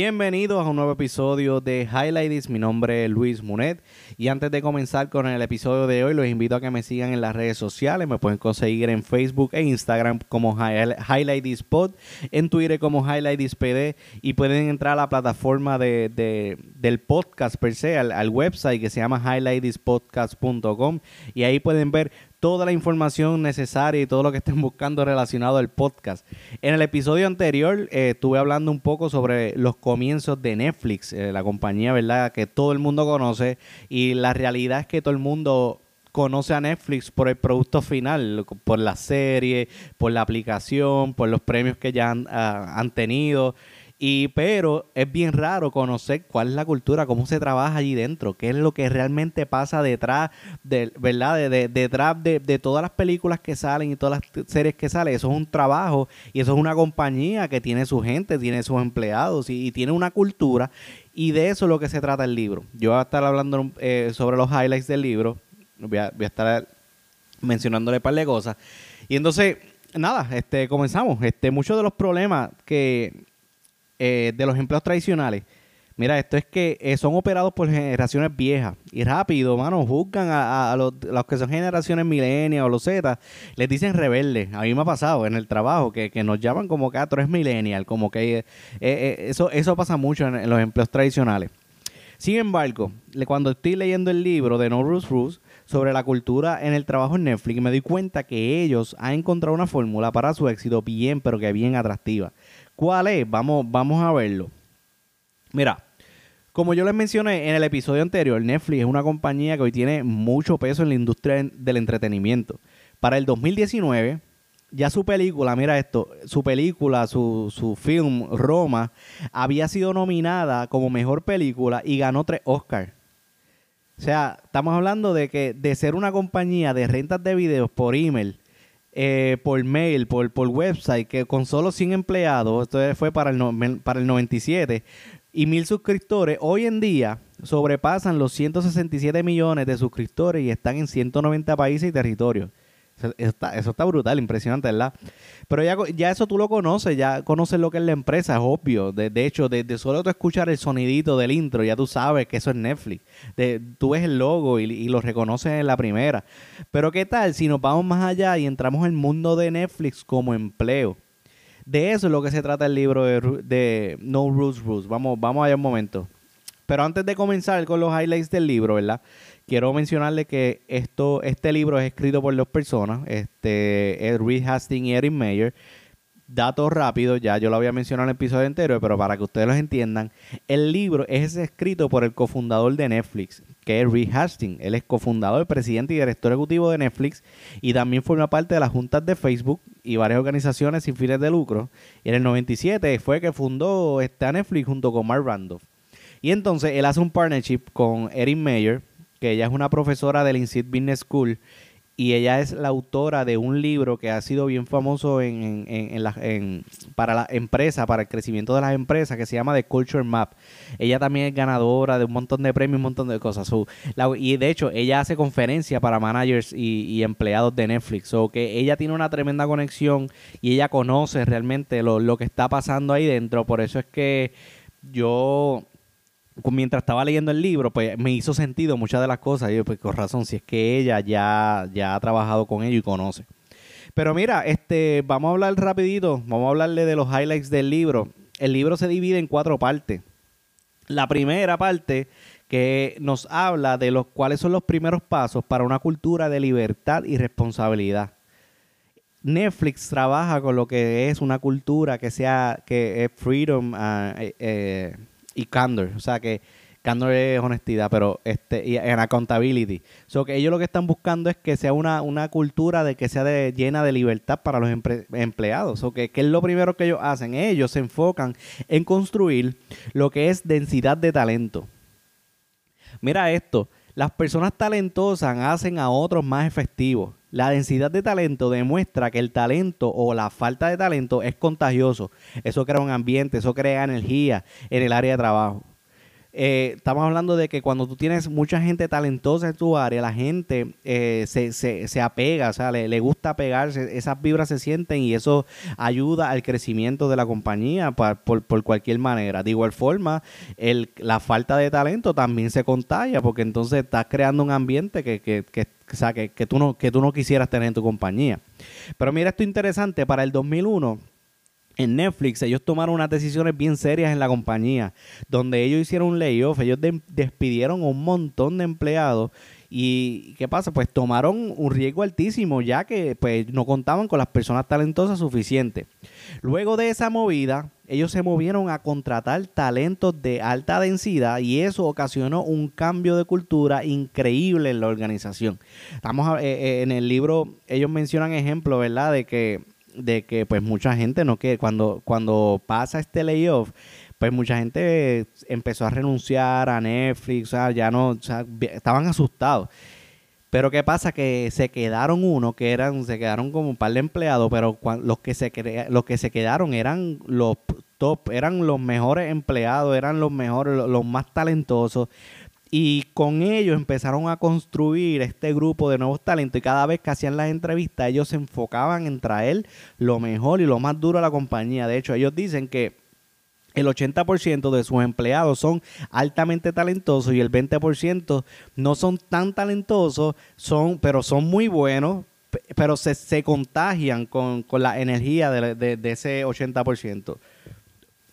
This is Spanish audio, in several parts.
Bienvenidos a un nuevo episodio de Highlights. Mi nombre es Luis Munet. Y antes de comenzar con el episodio de hoy, los invito a que me sigan en las redes sociales. Me pueden conseguir en Facebook e Instagram como Highlights Pod, en Twitter como Highlights PD. Y pueden entrar a la plataforma de, del podcast per se, al, al website que se llama highlightspodcast.com. Y ahí pueden ver toda la información necesaria y todo lo que estén buscando relacionado al podcast. En el episodio anterior eh, estuve hablando un poco sobre los comienzos de Netflix, eh, la compañía, ¿verdad? Que todo el mundo conoce y la realidad es que todo el mundo conoce a Netflix por el producto final, por la serie, por la aplicación, por los premios que ya han, ah, han tenido. Y, pero es bien raro conocer cuál es la cultura, cómo se trabaja allí dentro, qué es lo que realmente pasa detrás de, ¿verdad? De, detrás de, todas las películas que salen y todas las series que salen. Eso es un trabajo y eso es una compañía que tiene su gente, tiene sus empleados y, tiene una cultura. Y de eso es lo que se trata el libro. Yo voy a estar hablando eh, sobre los highlights del libro. Voy a, voy a estar mencionándole un par de cosas. Y entonces, nada, este, comenzamos. Este, muchos de los problemas que eh, de los empleos tradicionales. Mira, esto es que eh, son operados por generaciones viejas y rápido, mano, juzgan a, los, que son generaciones milenias o los Z, les dicen rebeldes. A mí me ha pasado en el trabajo que, nos llaman como que a ah, tres millennial, como que eh, eso, eso pasa mucho en, los empleos tradicionales. Sin embargo, cuando estoy leyendo el libro de No Bruce Bruce sobre la cultura en el trabajo en Netflix, me doy cuenta que ellos han encontrado una fórmula para su éxito bien, pero que bien atractiva. ¿Cuál es? Vamos, vamos a verlo. Mira, como yo les mencioné en el episodio anterior, Netflix es una compañía que hoy tiene mucho peso en la industria del entretenimiento. Para el 2019, ya su película, mira esto, su película, su, su film Roma, había sido nominada como mejor película y ganó tres Oscars. O sea, estamos hablando de que de ser una compañía de rentas de videos por email eh, por mail, por, por website, que con solo 100 empleados, esto fue para el, para el 97, y mil suscriptores, hoy en día sobrepasan los 167 millones de suscriptores y están en 190 países y territorios. Eso está, brutal, impresionante, ¿verdad? Pero ya, ya eso tú lo conoces, ya conoces lo que es la empresa, es obvio. De, hecho, desde solo tú escuchar el sonidito del intro, ya tú sabes que eso es Netflix. De, tú ves el logo y, lo reconoces en la primera. Pero ¿qué tal si nos vamos más allá y entramos en el mundo de Netflix como empleo? De eso es lo que se trata el libro de, de No Rules Rules. Vamos, vamos allá un momento. Pero antes de comenzar con los highlights del libro, ¿verdad? Quiero mencionarle que esto, este libro es escrito por dos personas, este, Reed Hastings y Erin Mayer. Datos rápidos, ya yo lo había mencionado en el episodio entero, pero para que ustedes los entiendan, el libro es escrito por el cofundador de Netflix, que es Reed Hastings. Él es cofundador, presidente y director ejecutivo de Netflix y también forma parte de las juntas de Facebook y varias organizaciones sin fines de lucro. Y en el 97 fue que fundó esta Netflix junto con Mark Randolph. Y entonces él hace un partnership con Erin Mayer, que ella es una profesora del INSEAD Business School y ella es la autora de un libro que ha sido bien famoso en, en, para la empresa, para el crecimiento de las empresas, que se llama The Culture Map. Ella también es ganadora de un montón de premios, un montón de cosas. y de hecho, ella hace conferencias para managers y, empleados de Netflix. O que ella tiene una tremenda conexión y ella conoce realmente lo, lo que está pasando ahí dentro. Por eso es que yo mientras estaba leyendo el libro, pues me hizo sentido muchas de las cosas. Y yo, pues con razón, si es que ella ya, ya ha trabajado con ello y conoce. Pero mira, este, vamos a hablar rapidito, vamos a hablarle de los highlights del libro. El libro se divide en cuatro partes. La primera parte que nos habla de los cuáles son los primeros pasos para una cultura de libertad y responsabilidad. Netflix trabaja con lo que es una cultura que sea que es freedom, uh, eh, y candor. O sea que candor es honestidad, pero este y en accountability. So que ellos lo que están buscando es que sea una, una cultura de que sea de, llena de libertad para los empleados. O que, ¿qué es lo primero que ellos hacen? Ellos se enfocan en construir lo que es densidad de talento. Mira esto, las personas talentosas hacen a otros más efectivos. La densidad de talento demuestra que el talento o la falta de talento es contagioso. Eso crea un ambiente, eso crea energía en el área de trabajo. Eh, estamos hablando de que cuando tú tienes mucha gente talentosa en tu área, la gente eh, se, se, se, apega, o sea, le, le, gusta pegarse, esas vibras se sienten y eso ayuda al crecimiento de la compañía por, por, cualquier manera. De igual forma, el, la falta de talento también se contagia porque entonces estás creando un ambiente que, que, que o sea, que, que, tú no, que tú no quisieras tener en tu compañía. Pero mira esto interesante, para el 2001 en Netflix ellos tomaron unas decisiones bien serias en la compañía, donde ellos hicieron un layoff, ellos de despidieron un montón de empleados y ¿qué pasa? Pues tomaron un riesgo altísimo ya que pues no contaban con las personas talentosas suficientes. Luego de esa movida, ellos se movieron a contratar talentos de alta densidad y eso ocasionó un cambio de cultura increíble en la organización. Estamos eh, eh, en el libro, ellos mencionan ejemplos, ¿verdad? De que de que pues mucha gente no quiere, cuando, cuando pasa este layoff, pues mucha gente empezó a renunciar a Netflix, o sea, ya no, o sea, estaban asustados. Pero qué pasa que se quedaron uno que eran, se quedaron como un par de empleados, pero los que se los que se quedaron eran los top, eran los mejores empleados, eran los mejores, los más talentosos. Y con ellos empezaron a construir este grupo de nuevos talentos y cada vez que hacían las entrevistas ellos se enfocaban en traer lo mejor y lo más duro a la compañía. De hecho, ellos dicen que el 80% de sus empleados son altamente talentosos y el 20% no son tan talentosos, son, pero son muy buenos, pero se, se contagian con, con, la energía de, de, de ese 80%.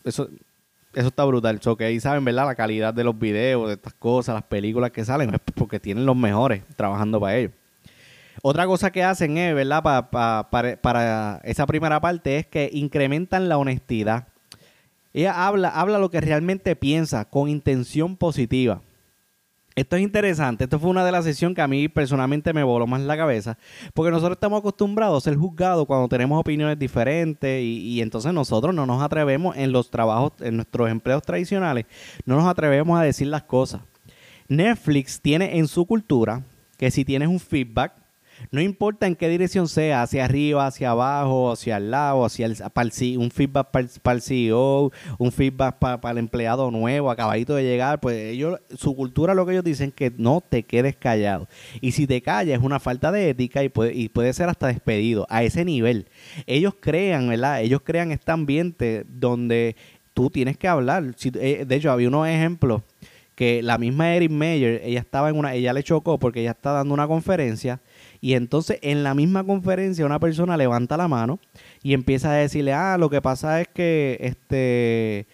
Eso, eso está brutal. So, que ahí saben, ¿verdad? La calidad de los videos, de estas cosas, las películas que salen, es porque tienen los mejores trabajando para ellos. Otra cosa que hacen es, ¿verdad? para, para esa primera parte es que incrementan la honestidad. Ella habla, habla lo que realmente piensa con intención positiva. Esto es interesante. Esto fue una de las sesiones que a mí personalmente me voló más la cabeza. Porque nosotros estamos acostumbrados a ser juzgados cuando tenemos opiniones diferentes. Y, entonces nosotros no nos atrevemos en los trabajos, en nuestros empleos tradicionales, no nos atrevemos a decir las cosas. Netflix tiene en su cultura que si tienes un feedback, no importa en qué dirección sea, hacia arriba, hacia abajo, hacia el lado, hacia el, para el, un feedback para el, CEO, un feedback para, el empleado nuevo, acabadito de llegar, pues ellos, su cultura lo que ellos dicen que no te quedes callado. Y si te callas es una falta de ética y puede, y puede ser hasta despedido. A ese nivel. Ellos crean, ¿verdad? Ellos crean este ambiente donde tú tienes que hablar. Eh, de hecho, había unos ejemplos que la misma Erin Mayer, ella estaba en una, ella le chocó porque ella está dando una conferencia y entonces en la misma conferencia una persona levanta la mano y empieza a decirle, ah, lo que pasa es que este...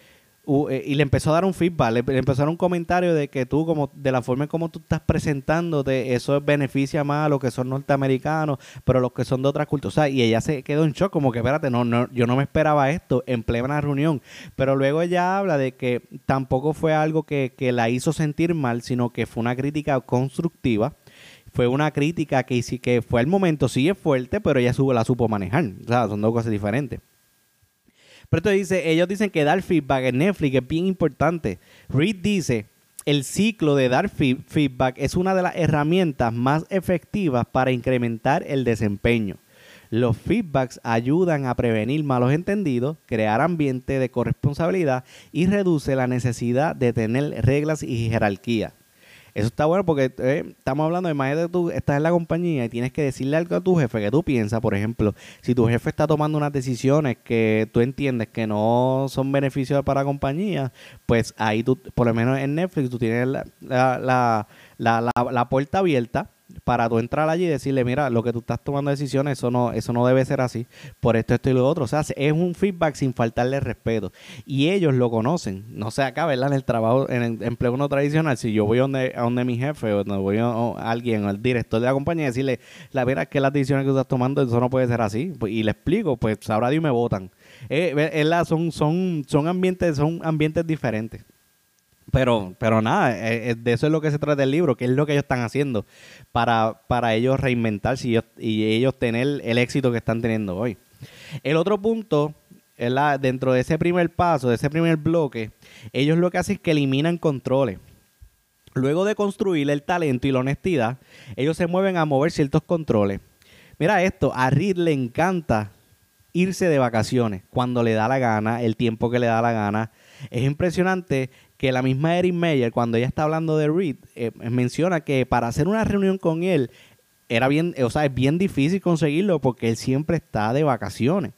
Uh, y le empezó a dar un feedback, le, empezó a dar un comentario de que tú, como de la forma en como tú estás presentándote, eso beneficia más a los que son norteamericanos, pero los que son de otras culturas. O sea, y ella se quedó en shock, como que espérate, no, no, yo no me esperaba esto en plena reunión. Pero luego ella habla de que tampoco fue algo que, que la hizo sentir mal, sino que fue una crítica constructiva fue una crítica que, que fue al momento, sí es fuerte, pero ella supo, la supo manejar. O sea, son dos cosas diferentes. Pero esto dice, ellos dicen que dar feedback en Netflix es bien importante. Reed dice, el ciclo de dar feedback es una de las herramientas más efectivas para incrementar el desempeño. Los feedbacks ayudan a prevenir malos entendidos, crear ambiente de corresponsabilidad y reduce la necesidad de tener reglas y jerarquía. Eso está bueno porque eh, estamos hablando de tú estás en la compañía y tienes que decirle algo a tu jefe que tú piensas, por ejemplo, si tu jefe está tomando unas decisiones que tú entiendes que no son beneficios para la compañía, pues ahí tú, por lo menos en Netflix, tú tienes la, la, la, la puerta abierta para tú entrar allí y decirle, mira, lo que tú estás tomando decisiones, eso no, eso no debe ser así, por esto, esto y lo otro. O sea, es un feedback sin faltarle respeto. Y ellos lo conocen. No sé acá, ¿verdad? En el trabajo, en el empleo no tradicional, si yo voy a donde, a donde mi jefe o donde voy a, alguien, al director de la compañía, decirle, la verdad es que las decisiones que tú estás tomando, eso no puede ser así. Pues, y le explico, pues ahora Dios me votan. Eh, son, son, son ambientes, son ambientes diferentes. Pero, pero nada, eh, eh, de eso es lo que se trata el libro, que es lo que ellos están haciendo para, para ellos reinventarse y ellos, y ellos tener el éxito que están teniendo hoy. El otro punto, la, dentro de ese primer paso, de ese primer bloque, ellos lo que hacen es que eliminan controles. Luego de construir el talento y la honestidad, ellos se mueven a mover ciertos controles. Mira esto, a Reed le encanta irse de vacaciones cuando le da la gana, el tiempo que le da la gana. Es impresionante que la misma Erin Meyer, cuando ella está hablando de Reed, eh, menciona que para hacer una reunión con él, era bien, o sea, es bien difícil conseguirlo porque él siempre está de vacaciones.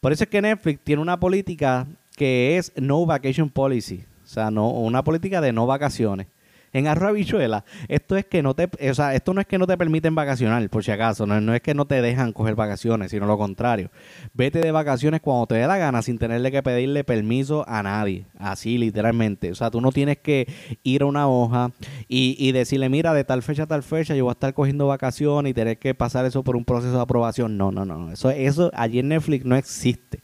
Por eso es que Netflix tiene una política que es no vacation policy, o sea, no una política de no vacaciones. En arroz habichuela, esto es que no te, o sea, esto no es que no te permiten vacacionar, por si acaso, no, no, es que no te dejan coger vacaciones, sino lo contrario. Vete de vacaciones cuando te dé la gana sin tenerle que pedirle permiso a nadie, así literalmente. O sea, tú no tienes que ir a una hoja y, y decirle, mira, de tal fecha a tal fecha yo voy a estar cogiendo vacaciones y tener que pasar eso por un proceso de aprobación. No, no, no, eso, eso allí en Netflix no existe.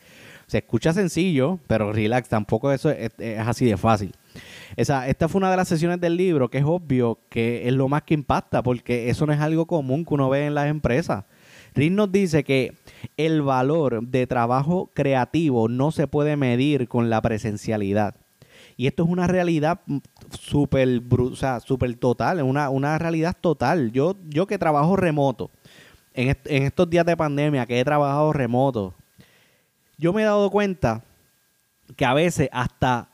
Se escucha sencillo, pero relax, tampoco eso es así de fácil. Esa, esta fue una de las sesiones del libro que es obvio que es lo más que impacta, porque eso no es algo común que uno ve en las empresas. Rick nos dice que el valor de trabajo creativo no se puede medir con la presencialidad. Y esto es una realidad súper o super total, una, una realidad total. Yo, yo que trabajo remoto, en, en estos días de pandemia que he trabajado remoto, yo me he dado cuenta que a veces hasta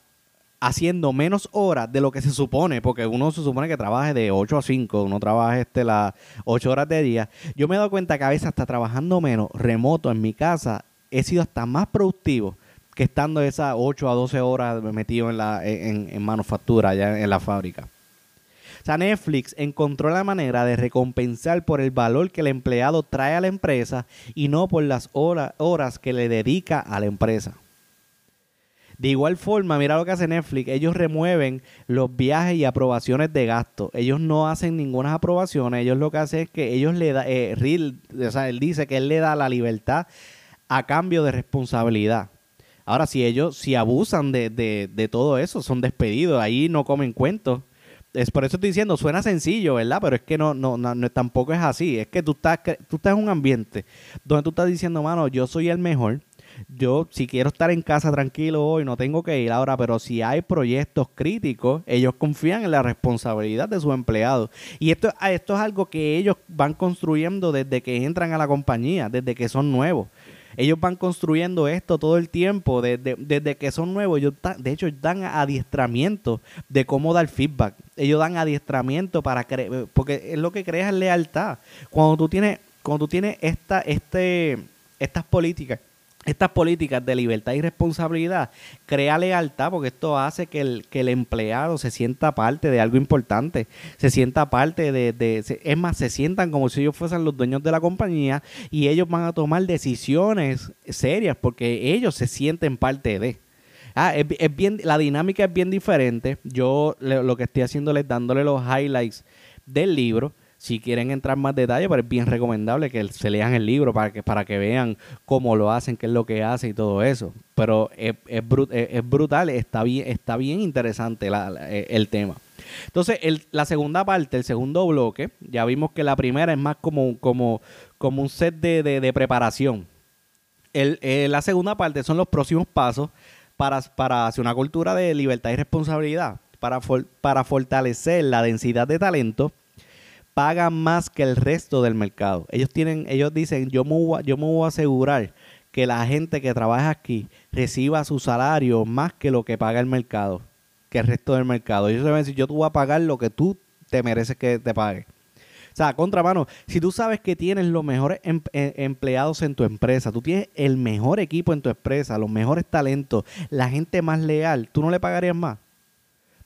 haciendo menos horas de lo que se supone, porque uno se supone que trabaje de 8 a 5, uno trabaja este, las 8 horas de día. Yo me he dado cuenta que a veces hasta trabajando menos, remoto en mi casa, he sido hasta más productivo que estando esas 8 a 12 horas metido en, la, en, manufactura, allá en la fábrica. O sea, Netflix encontró la manera de recompensar por el valor que el empleado trae a la empresa y no por las horas que le dedica a la empresa. De igual forma, mira lo que hace Netflix. Ellos remueven los viajes y aprobaciones de gasto. Ellos no hacen ninguna aprobaciones. Ellos lo que hacen es que ellos le da, eh, o sea, él dice que él le da la libertad a cambio de responsabilidad. Ahora, si ellos, si abusan de, de, todo eso, son despedidos. Ahí no comen cuentos. Es por eso estoy diciendo, suena sencillo, ¿verdad? Pero es que no, no, no, tampoco es así. Es que tú estás, tú estás en un ambiente donde tú estás diciendo, mano, yo soy el mejor yo si quiero estar en casa tranquilo hoy, no tengo que ir ahora, pero si hay proyectos críticos, ellos confían en la responsabilidad de sus empleados. Y esto, esto es algo que ellos van construyendo desde que entran a la compañía, desde que son nuevos. Ellos van construyendo esto todo el tiempo, desde, desde que son nuevos. De hecho, dan adiestramiento de cómo dar feedback. Ellos dan adiestramiento para creer, porque es lo que crea es lealtad. Cuando tú tienes, cuando tú tienes esta, este, estas políticas estas políticas de libertad y responsabilidad crea lealtad porque esto hace que el, que el empleado se sienta parte de algo importante, se sienta parte de, es más, se sientan como si ellos fuesen los dueños de la compañía y ellos van a tomar decisiones serias porque ellos se sienten parte de. Ah, es, es bien, la dinámica es bien diferente. Yo lo que estoy haciendo es dándole los highlights del libro si quieren entrar más detalle, pero es bien recomendable que se lean el libro para que, para que vean cómo lo hacen, qué es lo que hacen y todo eso. Pero es, es, brutal, está bien, está bien interesante eh, el tema. Entonces, la segunda parte, el segundo bloque, ya vimos que la primera es más como, como, como un set de, preparación. Eh, la segunda parte son los próximos pasos para, para hacer una cultura de libertad y responsabilidad, para, para fortalecer la densidad de talento pagan más que el resto del mercado. Ellos tienen, ellos dicen, yo me voy, yo me voy a asegurar que la gente que trabaja aquí reciba su salario más que lo que paga el mercado, que el resto del mercado. Ellos a decir, yo te voy a pagar lo que tú te mereces que te pague. O sea, contramano, si tú sabes que tienes los mejores em, eh, empleados en tu empresa, tú tienes el mejor equipo en tu empresa, los mejores talentos, la gente más leal, ¿tú no le pagarías más?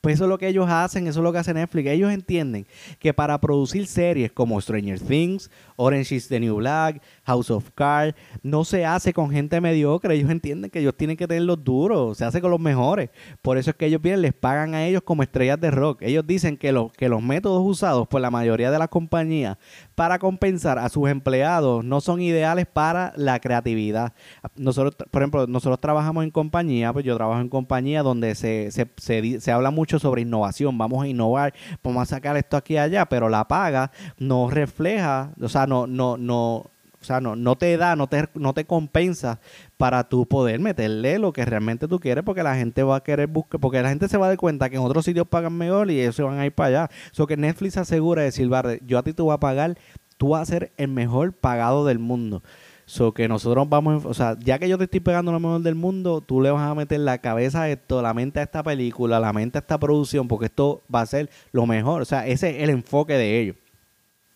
Pues eso es lo que ellos hacen, eso es lo que hace Netflix. Ellos entienden que para producir series como Stranger Things, Orange is the New Black, House of Cards, no se hace con gente mediocre. Ellos entienden que ellos tienen que tener los duros, se hace con los mejores. Por eso es que ellos vienen, les pagan a ellos como estrellas de rock. Ellos dicen que, los que los métodos usados por la mayoría de las compañías para compensar a sus empleados no son ideales para la creatividad. Nosotros, por ejemplo, nosotros trabajamos en compañía, pues yo trabajo en compañía donde se, se, se, se habla mucho sobre innovación, vamos a innovar, vamos a sacar esto aquí y allá, pero la paga no refleja, o sea, no, no, no, o sea, no, no te da, no te, no te compensa para tú poder meterle lo que realmente tú quieres, porque la gente va a querer buscar, porque la gente se va a dar cuenta que en otros sitios pagan mejor y ellos se van a ir para allá. Eso que Netflix asegura de decir, yo a ti te voy a pagar, tú vas a ser el mejor pagado del mundo. So que nosotros vamos, o sea, ya que yo te estoy pegando lo mejor del mundo, tú le vas a meter la cabeza a esto, la mente a esta película, la mente a esta producción, porque esto va a ser lo mejor. O sea, ese es el enfoque de ellos.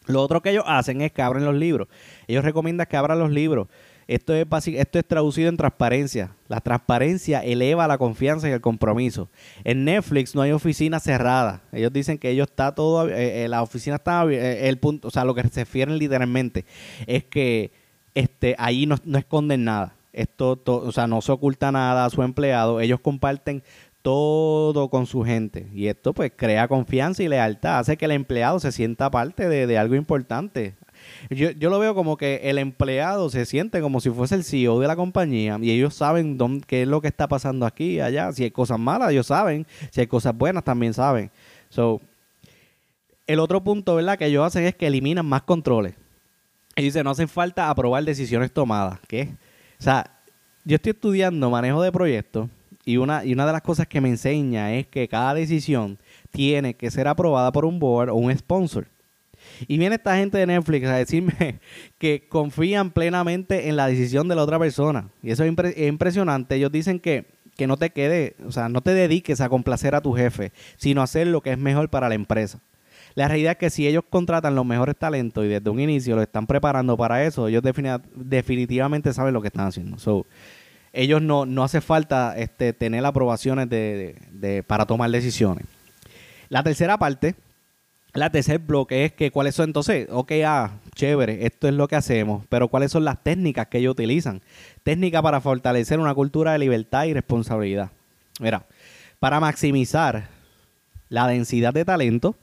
Lo otro que ellos hacen es que abren los libros. Ellos recomiendan que abran los libros. Esto es, esto es traducido en transparencia. La transparencia eleva la confianza y el compromiso. En Netflix no hay oficina cerrada. Ellos dicen que ellos está todo, eh, eh, la oficina está, eh, el punto, o sea, lo que se refieren literalmente es que este, ahí no, esconden nada. Esto, o sea, no se oculta nada a su empleado. Ellos comparten todo con su gente. Y esto pues crea confianza y lealtad. Hace que el empleado se sienta parte de, de algo importante. Yo, yo lo veo como que el empleado se siente como si fuese el CEO de la compañía y ellos saben dónde, qué es lo que está pasando aquí, allá. Si hay cosas malas, ellos saben. Si hay cosas buenas, también saben. So, el otro punto, ¿verdad? Que ellos hacen es que eliminan más controles. Y dice, no hace falta aprobar decisiones tomadas. ¿Qué? O sea, yo estoy estudiando manejo de proyectos y una, y una de las cosas que me enseña es que cada decisión tiene que ser aprobada por un board o un sponsor. Y viene esta gente de Netflix a decirme que confían plenamente en la decisión de la otra persona. Y eso es, impresionante. Ellos dicen que, que no te quede, o sea, no te dediques a complacer a tu jefe, sino a hacer lo que es mejor para la empresa. La realidad es que si ellos contratan los mejores talentos y desde un inicio lo están preparando para eso, ellos definitivamente saben lo que están haciendo. Ellos no, no hace falta este, tener aprobaciones de, para tomar decisiones. La tercera parte la tercer bloque es que cuáles son entonces, ok, ah, chévere, esto es lo que hacemos, pero cuáles son las técnicas que ellos utilizan. Técnicas para fortalecer una cultura de libertad y responsabilidad. Mira, para maximizar la densidad de talento,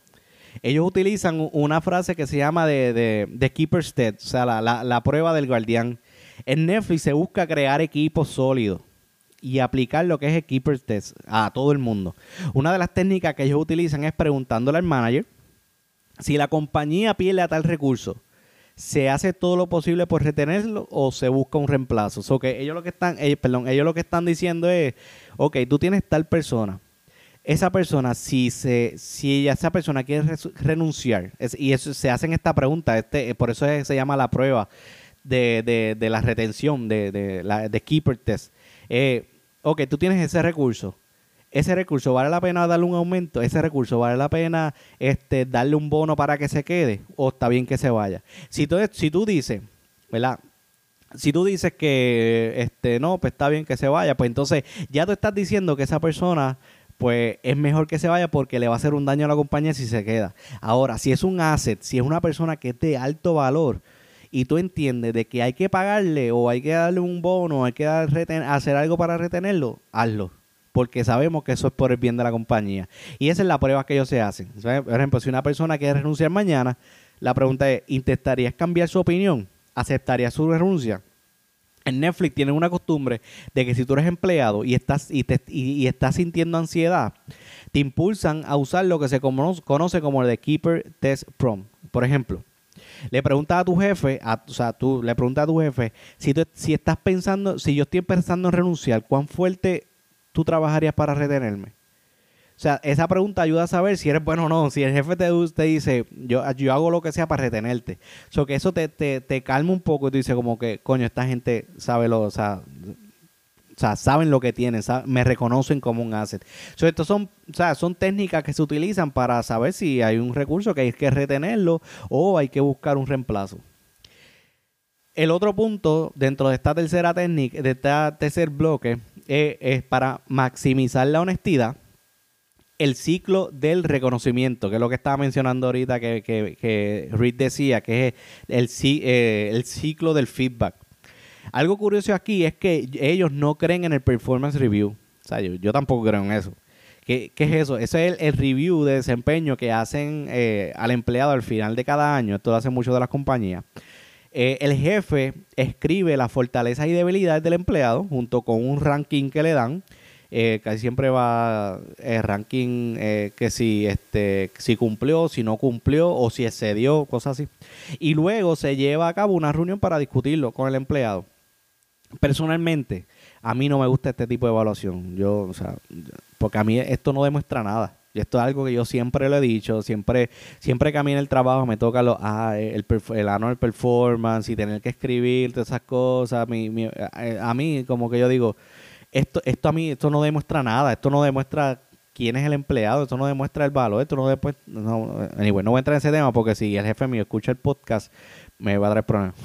ellos utilizan una frase que se llama de, de, Keeper's Test, o sea, la, la prueba del guardián. En Netflix se busca crear equipos sólidos y aplicar lo que es el Test a todo el mundo. Una de las técnicas que ellos utilizan es preguntándole al manager si la compañía pierde a tal recurso, ¿se hace todo lo posible por retenerlo o se busca un reemplazo? So ellos lo que están, ellos, perdón, ellos lo que están diciendo es, ok, tú tienes tal persona. Esa persona, si se, si esa persona quiere renunciar, y eso se hacen esta pregunta, este, por eso se llama la prueba de, de, la retención, de, de, la, de Keeper Test. Eh, ok, tú tienes ese recurso ese recurso vale la pena darle un aumento, ese recurso vale la pena este, darle un bono para que se quede o está bien que se vaya. Si tú, si tú dices, ¿verdad? Si tú dices que este no, pues está bien que se vaya, pues entonces ya tú estás diciendo que esa persona pues es mejor que se vaya porque le va a hacer un daño a la compañía si se queda. Ahora, si es un asset, si es una persona que es de alto valor, y tú entiendes de que hay que pagarle o hay que darle un bono, hay que hacer algo para retenerlo, hazlo porque sabemos que eso es por el bien de la compañía. Y esa es la prueba que ellos se hacen. Por ejemplo, si una persona quiere renunciar mañana, la pregunta es, ¿intentarías cambiar su opinión? ¿Aceptarías su renuncia? En Netflix tienen una costumbre de que si tú eres empleado y estás, y, y, estás sintiendo ansiedad, te impulsan a usar lo que se conoce como el de Keeper Test Prom. Por ejemplo, le preguntas a tu jefe, o sea, tú le preguntas a tu jefe, si, tú, estás pensando, si yo estoy pensando en renunciar, ¿cuán fuerte tú trabajarías para retenerme? O sea, esa pregunta ayuda a saber si eres bueno o no. Si el jefe te, te dice, yo, hago lo que sea para retenerte. O sea, que eso te, te, calma un poco y tú dices como que, coño, esta gente sabe lo, o sea, o sea, saben lo que tienen, me reconocen como un asset. So, estos son, o sea, son técnicas que se utilizan para saber si hay un recurso que hay que retenerlo o hay que buscar un reemplazo. El otro punto dentro de esta tercera técnica, de este tercer bloque, es, para maximizar la honestidad, el ciclo del reconocimiento, que es lo que estaba mencionando ahorita que, que, Reed decía, que es el, eh, el ciclo del feedback. Algo curioso aquí es que ellos no creen en el performance review. O sea, yo, tampoco creo en eso. ¿Qué, es eso? Ese es el, review de desempeño que hacen eh, al empleado al final de cada año. Esto lo hacen muchos de las compañías. Eh, el jefe escribe las fortalezas y debilidades del empleado junto con un ranking que le dan. Eh, casi siempre va el ranking que si este si cumplió, si no cumplió o si excedió, cosas así. Y luego se lleva a cabo una reunión para discutirlo con el empleado. Personalmente, a mí no me gusta este tipo de evaluación. Yo, o sea, porque a mí esto no demuestra nada. Y esto es algo que yo siempre lo he dicho, siempre, siempre que a mí en el trabajo me toca lo, ah, el, el annual performance y tener que escribir todas esas cosas. Eh, a mí, como que yo digo, esto, esto a mí, esto no demuestra nada, esto no demuestra quién es el empleado, esto no demuestra el valor, esto no después, no, no voy a entrar en ese tema porque si el jefe mío escucha el podcast, me va a dar problemas.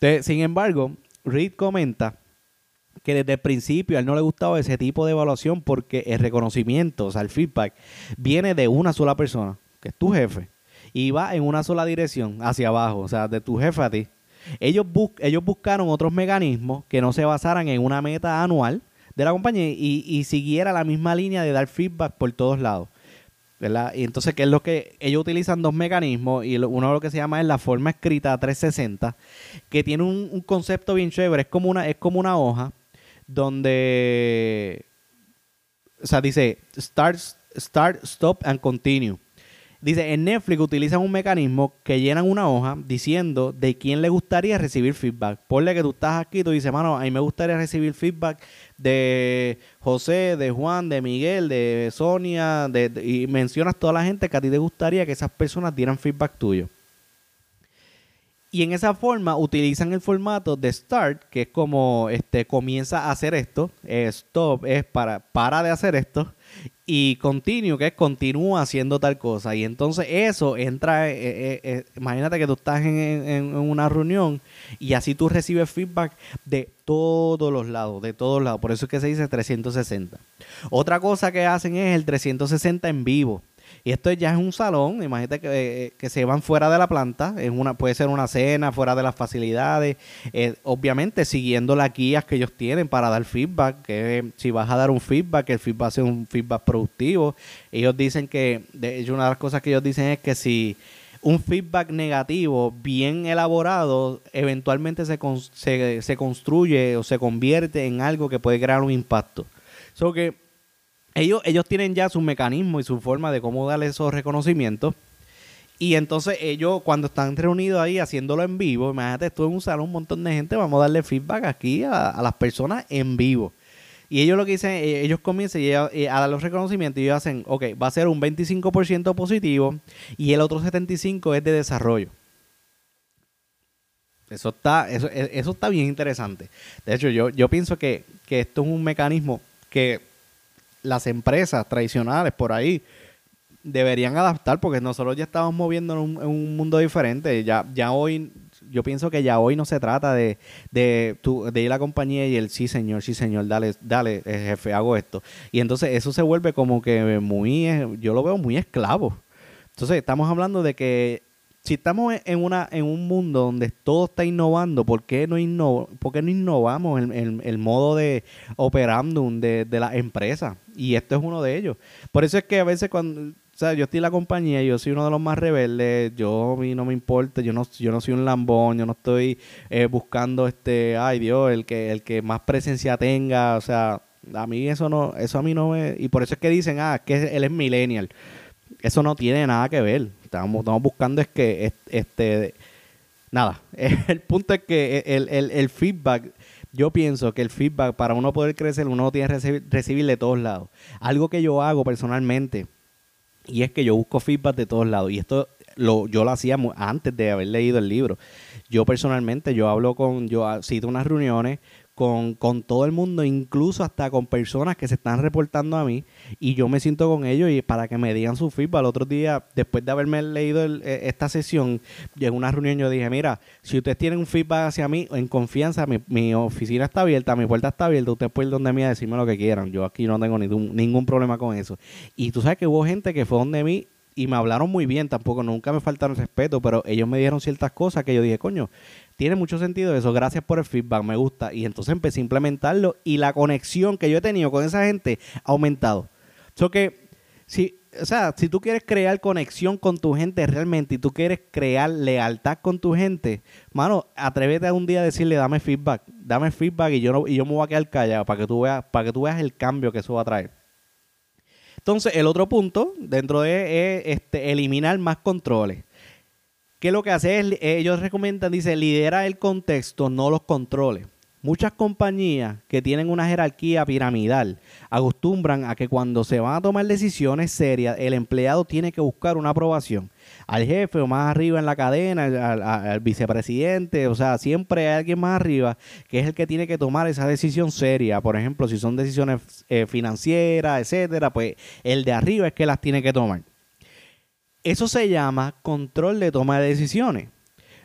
sin embargo, Reed comenta que desde el principio a él no le gustaba ese tipo de evaluación porque el reconocimiento, o sea, el feedback, viene de una sola persona, que es tu jefe, y va en una sola dirección, hacia abajo, o sea, de tu jefe a ti. Ellos, ellos buscaron otros mecanismos que no se basaran en una meta anual de la compañía y, y siguiera la misma línea de dar feedback por todos lados. Y entonces, ¿qué es lo que ellos utilizan dos mecanismos? Y uno lo que se llama es la forma escrita 360, que tiene un, concepto bien chévere. Es como una, es como una hoja donde, o sea, dice start, start, stop and continue. Dice, en Netflix utilizan un mecanismo que llenan una hoja diciendo de quién le gustaría recibir feedback. Ponle que tú estás aquí tú dices, mano, a mí me gustaría recibir feedback de José, de Juan, de Miguel, de Sonia, de, y mencionas toda la gente que a ti te gustaría que esas personas dieran feedback tuyo. Y en esa forma utilizan el formato de start, que es como este comienza a hacer esto, stop es para para de hacer esto y continue, que es continúa haciendo tal cosa. Y entonces eso entra, eh, eh, eh, imagínate que tú estás en, una reunión y así tú recibes feedback de todos los lados, de todos lados. Por eso es que se dice 360. Otra cosa que hacen es el 360 en vivo. Y esto ya es un salón, imagínate que, que, se van fuera de la planta, es una, puede ser una cena, fuera de las facilidades, eh, obviamente siguiendo las guías que ellos tienen para dar feedback, que si vas a dar un feedback, el feedback sea un feedback productivo. Ellos dicen que, de hecho, una de las cosas que ellos dicen es que si un feedback negativo bien elaborado eventualmente se, se, se construye o se convierte en algo que puede crear un impacto. So que ellos, ellos tienen ya su mecanismo y su forma de cómo darle esos reconocimientos. Y entonces ellos, cuando están reunidos ahí haciéndolo en vivo, imagínate, tú en un salón, un montón de gente, vamos a darle feedback aquí a, las personas en vivo. Y ellos lo que dicen, eh, ellos comienzan a dar los reconocimientos y ellos hacen, ok, va a ser un 25% positivo y el otro 75% es de desarrollo. Eso está, eso, e, eso está bien interesante. De hecho, yo, yo pienso que, que esto es un mecanismo que las empresas tradicionales por ahí deberían adaptar porque nosotros ya estamos moviendo en un, mundo diferente. Ya, ya hoy, yo pienso que ya hoy no se trata de, de, de ir a la compañía y el sí señor, sí señor, dale, dale, eh, jefe, hago esto. Y entonces eso se vuelve como que muy, eh, yo lo veo muy esclavo. Entonces estamos hablando de que si estamos en una en un mundo donde todo está innovando, ¿por qué no, inno, por qué no innovamos el, el, modo de operandum de, de las empresas? Y esto es uno de ellos. Por eso es que a veces cuando o sea, yo estoy en la compañía, yo soy uno de los más rebeldes, yo a mí no me importa, yo no, yo no soy un lambón, yo no estoy eh, buscando este, ay Dios, el que, el que más presencia tenga, o sea, a mí eso no, eso a mí no me, y por eso es que dicen, ah, que él es millennial. Eso no tiene nada que ver estamos, buscando es que este nada, el punto es que el, feedback, yo pienso que el feedback para uno poder crecer, uno tiene que recibir, de todos lados. Algo que yo hago personalmente, y es que yo busco feedback de todos lados. Y esto lo, yo lo hacía antes de haber leído el libro. Yo personalmente, yo hablo con, yo cito unas reuniones con, con, todo el mundo, incluso hasta con personas que se están reportando a mí y yo me siento con ellos y para que me digan su feedback. El otro día, después de haberme leído e, esta sesión, en una reunión yo dije, mira, si ustedes tienen un feedback hacia mí, en confianza, mi, mi oficina está abierta, mi puerta está abierta, ustedes pueden ir donde mí a decirme lo que quieran. Yo aquí no tengo ningún, ningún problema con eso. Y tú sabes que hubo gente que fue donde mí y me hablaron muy bien, tampoco nunca me faltaron respeto, pero ellos me dieron ciertas cosas que yo dije, coño, tiene mucho sentido eso, gracias por el feedback, me gusta. Y entonces empecé a implementarlo y la conexión que yo he tenido con esa gente ha aumentado. So que, si, o sea, si tú quieres crear conexión con tu gente realmente y tú quieres crear lealtad con tu gente, mano, atrévete a un día a decirle, dame feedback, dame feedback y yo, no, y yo me voy a quedar callado para que, tú veas, para que tú veas el cambio que eso va a traer. Entonces, el otro punto dentro de es este, eliminar más controles que lo que hace es, ellos recomiendan, dice, lidera el contexto, no los controles. muchas compañías que tienen una jerarquía piramidal acostumbran a que cuando se van a tomar decisiones serias, el empleado tiene que buscar una aprobación al jefe o más arriba en la cadena, al, vicepresidente, o sea, siempre hay alguien más arriba que es el que tiene que tomar esa decisión seria. Por ejemplo, si son decisiones eh, financieras, etcétera, pues el de arriba es que las tiene que tomar. Eso se llama control de toma de decisiones.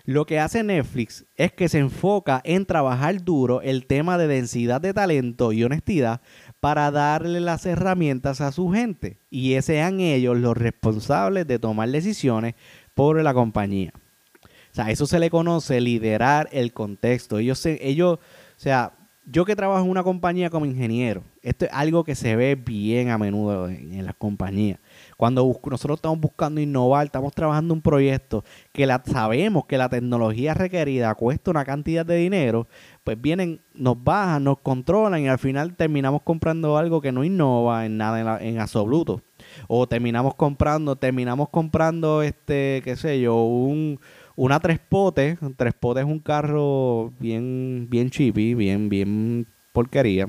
Lo que hace Netflix es que se enfoca en trabajar duro el tema de densidad de talento y honestidad para darle las herramientas a su gente y sean ellos los responsables de tomar decisiones por la compañía. O sea, eso se le conoce liderar el contexto. Ellos, ellos, o sea, yo que trabajo en una compañía como ingeniero, esto es algo que se ve bien a menudo en las compañías. Cuando nosotros estamos buscando innovar, estamos trabajando un proyecto que la, sabemos que la tecnología requerida cuesta una cantidad de dinero, pues vienen, nos bajan, nos controlan y al final terminamos comprando algo que no innova en nada en, absoluto. O terminamos comprando, terminamos comprando este, qué sé yo, un una tres potes, tres potes es un carro bien, bien chippy, bien, bien porquería,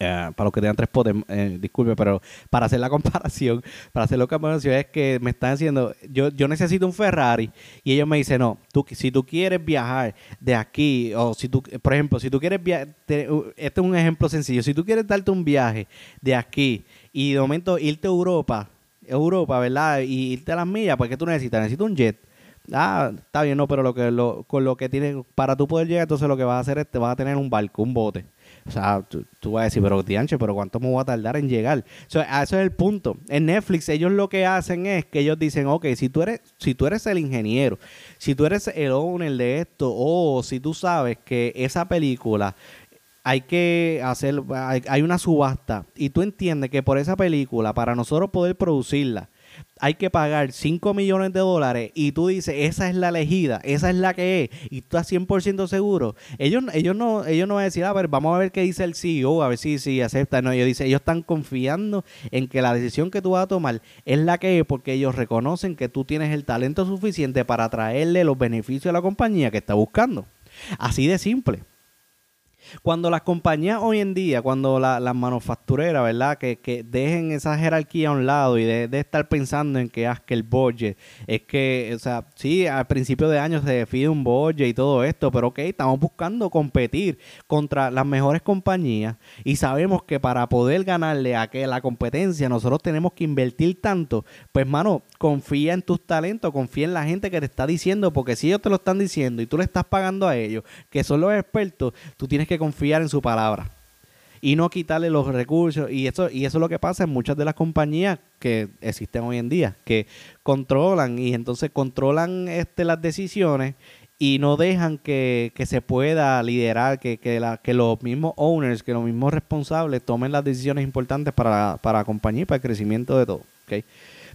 eh, para los que tengan tres potes, eh, disculpe, pero para hacer la comparación, para hacer la comparación es que me están diciendo, yo, yo necesito un Ferrari y ellos me dicen, no, tú, si tú quieres viajar de aquí, o si tú, por ejemplo, si tú quieres viajar, este es un ejemplo sencillo, si tú quieres darte un viaje de aquí y de momento irte a Europa, Europa, ¿verdad? Y irte a las millas, pues ¿qué tú necesitas? Necesito un jet. Ah, está bien, no, pero lo que lo, con lo que tienes, para tú poder llegar, entonces lo que vas a hacer es te vas a tener un barco, un bote. O sea, tú, vas a decir, pero Tianche, pero ¿cuánto me voy a tardar en llegar? O sea, eso es el punto. En Netflix ellos lo que hacen es que ellos dicen, ok, si tú eres, si tú eres el ingeniero, si tú eres el owner de esto, o si tú sabes que esa película hay que hacer, hay una subasta y tú entiendes que por esa película, para nosotros poder producirla, hay que pagar 5 millones de dólares y tú dices, esa es la elegida, esa es la que es, y tú estás 100% seguro, ellos, ellos, no, ellos no van a decir, a ver, vamos a ver qué dice el CEO, a ver si, si acepta. No, ellos dicen, ellos están confiando en que la decisión que tú vas a tomar es la que es porque ellos reconocen que tú tienes el talento suficiente para traerle los beneficios a la compañía que está buscando. Así de simple. Cuando las compañías hoy en día, cuando las manufactureras, ¿verdad? Que, que, dejen esa jerarquía a un lado y de, estar pensando en que, ah, que el budget, es que, o sea, sí, al principio de año se define un budget y todo esto, pero ok, estamos buscando competir contra las mejores compañías y sabemos que para poder ganarle a que la competencia nosotros tenemos que invertir tanto, pues mano, confía en tus talentos, confía en la gente que te está diciendo, porque si ellos te lo están diciendo y tú le estás pagando a ellos, que son los expertos, tú tienes que confiar en su palabra y no quitarle los recursos. Y eso, y eso es lo que pasa en muchas de las compañías que existen hoy en día, que controlan y entonces controlan este, las decisiones y no dejan que, se pueda liderar, que, que, la, que los mismos owners, que los mismos responsables tomen las decisiones importantes para, para la compañía y para el crecimiento de todo. ¿okay?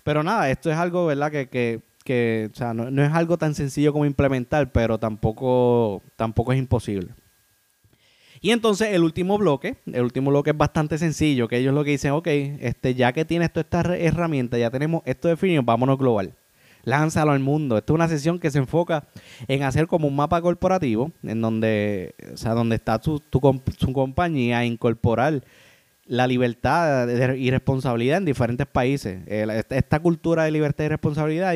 Pero nada, esto es algo, ¿verdad? Que, que, que o sea, no, no, es algo tan sencillo como implementar, pero tampoco, tampoco es imposible. Y entonces el último bloque, el último bloque es bastante sencillo, que ellos lo que dicen, ok, este, ya que tienes toda esta herramienta, ya tenemos esto definido, vámonos global. Lánzalo al mundo. Esta es una sesión que se enfoca en hacer como un mapa corporativo, en donde, o sea, donde está tu, tu, compañía, incorporar la libertad y responsabilidad en diferentes países. esta cultura de libertad y responsabilidad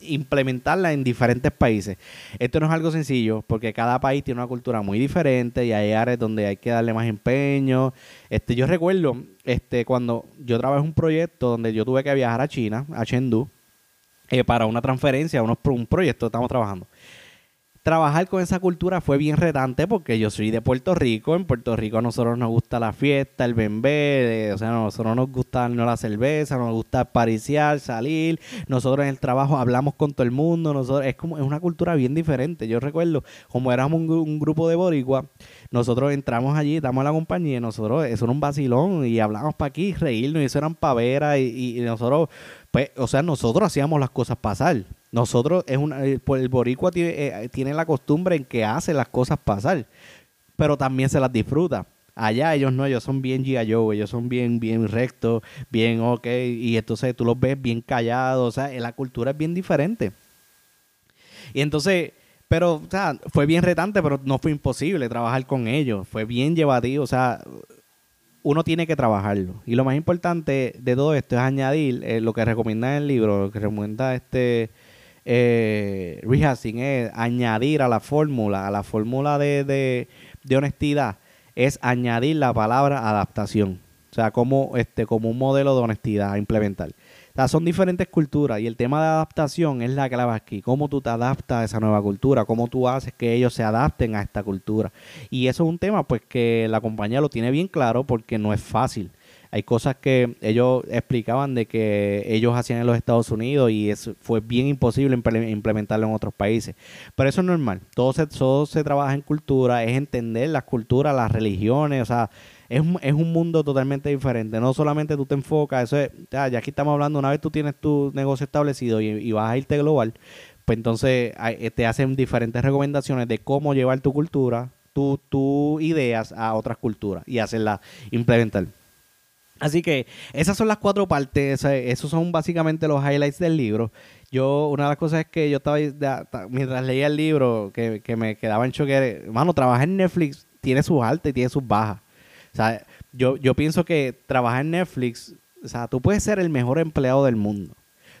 implementarla en diferentes países. Esto no es algo sencillo porque cada país tiene una cultura muy diferente y hay áreas donde hay que darle más empeño. Este, yo recuerdo este, cuando yo trabajé un proyecto donde yo tuve que viajar a China, a Chengdu, eh, para una transferencia, unos, un proyecto estamos trabajando trabajar con esa cultura fue bien retante porque yo soy de Puerto Rico. En Puerto Rico a nosotros nos gusta la fiesta, el bembé, o sea, a nosotros nos gusta no la cerveza, nos gusta pariciar, salir. Nosotros en el trabajo hablamos con todo el mundo. Nosotros es como es una cultura bien diferente. Yo recuerdo, como éramos un, grupo de boricua, nosotros entramos allí, damos a la compañía, nosotros, eso era un vacilón y hablamos para aquí, reírnos, y eso eran paveras y, nosotros, pues, o sea, nosotros hacíamos las cosas pasar. Nosotros, es una, el, boricua tiene, eh, tiene la costumbre en que hace las cosas pasar, pero también se las disfruta. Allá ellos no, ellos son bien G.I. ellos son bien, bien rectos, bien ok, y entonces tú los ves bien callados, o sea, la cultura es bien diferente. Y entonces, Pero, o sea, fue bien retante, pero no fue imposible trabajar con ellos. Fue bien llevativo, o sea, uno tiene que trabajarlo. Y lo más importante de todo esto es añadir eh, lo que recomienda en el libro, lo que recomienda este eh, es añadir a la fórmula, a la fórmula de, de, de honestidad, es añadir la palabra adaptación. O sea, como, este, como un modelo de honestidad a implementar. O sea, son diferentes culturas y el tema de adaptación es la clave aquí. Cómo tú te adaptas a esa nueva cultura, cómo tú haces que ellos se adapten a esta cultura. Y eso es un tema pues que la compañía lo tiene bien claro porque no es fácil. Hay cosas que ellos explicaban de que ellos hacían en los Estados Unidos y eso fue bien imposible implementarlo en otros países. Pero eso es normal. Todo se, todo se trabaja en cultura, es entender las culturas, las religiones, o sea, es, es un mundo totalmente diferente. No solamente tú te enfocas, eso es, ya, aquí estamos hablando, una vez tú tienes tu negocio establecido y, vas a irte global, pues entonces eh, te hacen diferentes recomendaciones de cómo llevar tu cultura, tus tu ideas a otras culturas y hacerlas implementar. Así que esas son las cuatro partes, esos son básicamente los highlights del libro. Yo, una de las cosas es que yo estaba, mientras leía el libro, que, que me quedaba en choque, hermano, trabajar en Netflix tiene sus altas y tiene sus bajas. O sea, yo, yo pienso que trabajar en Netflix, o sea, tú puedes ser el mejor empleado del mundo.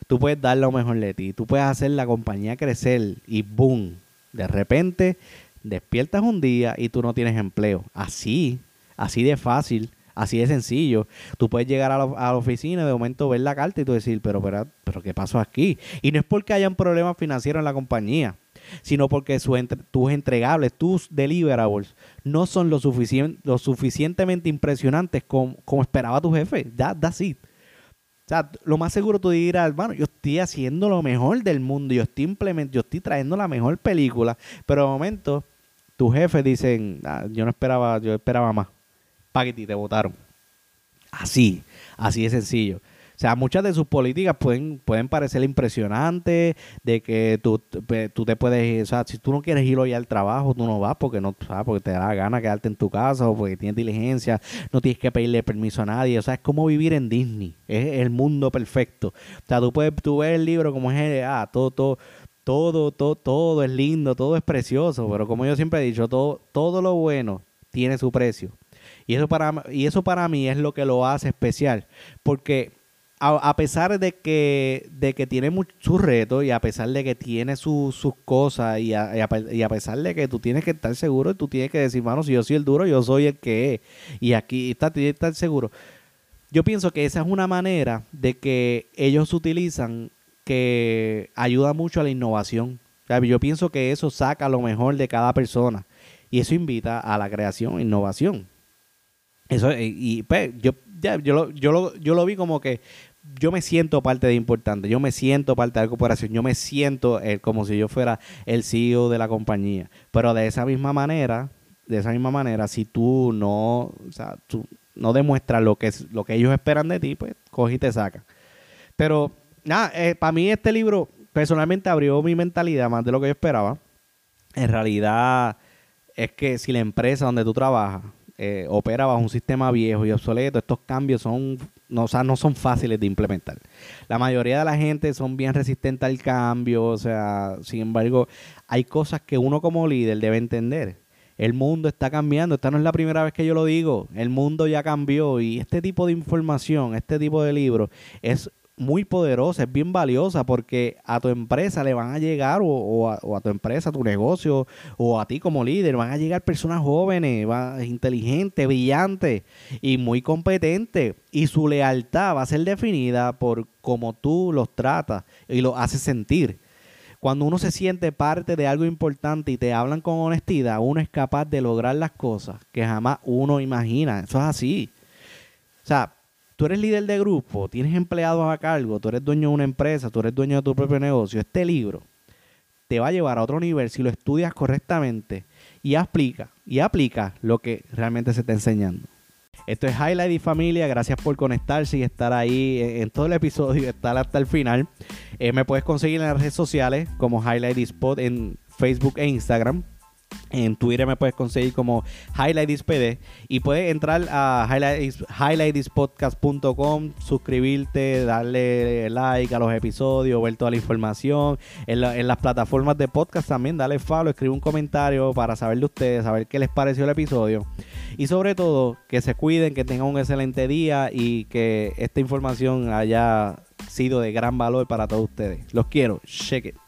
Tú puedes dar lo mejor de ti. Tú puedes hacer la compañía crecer y boom, de repente despiertas un día y tú no tienes empleo. Así, así de fácil, así de sencillo. Tú puedes llegar a la, a la oficina y de momento ver la carta y tú decir, pero, pero, pero, ¿qué pasó aquí? Y no es porque hayan problemas financieros en la compañía sino porque tus entregables, tus deliverables, no son lo, lo suficientemente impresionantes como, esperaba tu jefe. That, that's it. O sea, lo más seguro tú dirás, hermano, yo estoy haciendo lo mejor del mundo, yo estoy implementando, yo estoy trayendo la mejor película, pero de momento tus jefes dicen, ah, yo no esperaba, yo esperaba más. Paquete, te votaron. Así, así de sencillo. O sea, muchas de sus políticas pueden, pueden parecer impresionantes, de que tú, tú te puedes, o sea, si tú no quieres ir hoy al trabajo, tú no vas porque no, sabes, porque te da la gana quedarte en tu casa o porque tienes diligencia, no tienes que pedirle permiso a nadie, o sea, es como vivir en Disney, es el mundo perfecto. O sea, tú puedes, tú ves el libro como es, ah, todo, todo, todo, todo, todo es lindo, todo es precioso, pero como yo siempre he dicho, todo, todo lo bueno tiene su precio. Y eso para, y eso para mí es lo que lo hace especial, porque a, pesar de que, de que tiene sus retos y a pesar de que tiene sus cosas y a, y a, pesar de que tú tienes que estar seguro y tú tienes que decir, mano, si yo soy el duro, yo soy el que es. Y aquí está, tienes que estar seguro. Yo pienso que esa es una manera de que ellos utilizan que ayuda mucho a la innovación. yo pienso que eso saca lo mejor de cada persona y eso invita a la creación innovación. Eso, y, y pues, yo yo lo, yo, lo, yo lo vi como que yo me siento parte de importante, yo me siento parte de la corporación, yo me siento eh, como si yo fuera el CEO de la compañía. Pero de esa misma manera, de esa misma manera, si tú no, o sea, tú no demuestras lo que, es, lo que ellos esperan de ti, pues coge y te saca. Pero, nada, eh, para mí este libro personalmente abrió mi mentalidad más de lo que yo esperaba. En realidad, es que si la empresa donde tú trabajas eh, opera bajo un sistema viejo y obsoleto, estos cambios son no, no son fáciles de implementar. La mayoría de la gente son bien resistentes al cambio, o sea, sin embargo, hay cosas que uno como líder debe entender. El mundo está cambiando, esta no es la primera vez que yo lo digo, el mundo ya cambió y este tipo de información, este tipo de libro es muy poderosa, es bien valiosa porque a tu empresa le van a llegar o, a, tu empresa, a tu negocio o a ti como líder van a llegar personas jóvenes, inteligentes, brillantes y muy competentes y su lealtad va a ser definida por cómo tú los tratas y los haces sentir. Cuando uno se siente parte de algo importante y te hablan con honestidad, uno es capaz de lograr las cosas que jamás uno imagina. Eso es así. O sea, tú eres líder de grupo, tienes empleados a cargo, tú eres dueño de una empresa, tú eres dueño de tu propio negocio, este libro te va a llevar a otro nivel si lo estudias correctamente y aplica, y aplica lo que realmente se está enseñando. Esto es Highlight y Familia. Gracias por conectarse y estar ahí en, todo el episodio y estar hasta el final. Eh, me puedes conseguir en las redes sociales como Highlight Spot en Facebook e Instagram. En Twitter me puedes conseguir como HighlightsPD y puedes entrar a highlightspodcast.com, suscribirte, darle like a los episodios, ver toda la información. En, en, las plataformas de podcast también, dale follow, escribe un comentario para saber de ustedes, saber qué les pareció el episodio. Y sobre todo, que se cuiden, que tengan un excelente día y que esta información haya sido de gran valor para todos ustedes. Los quiero. Check it.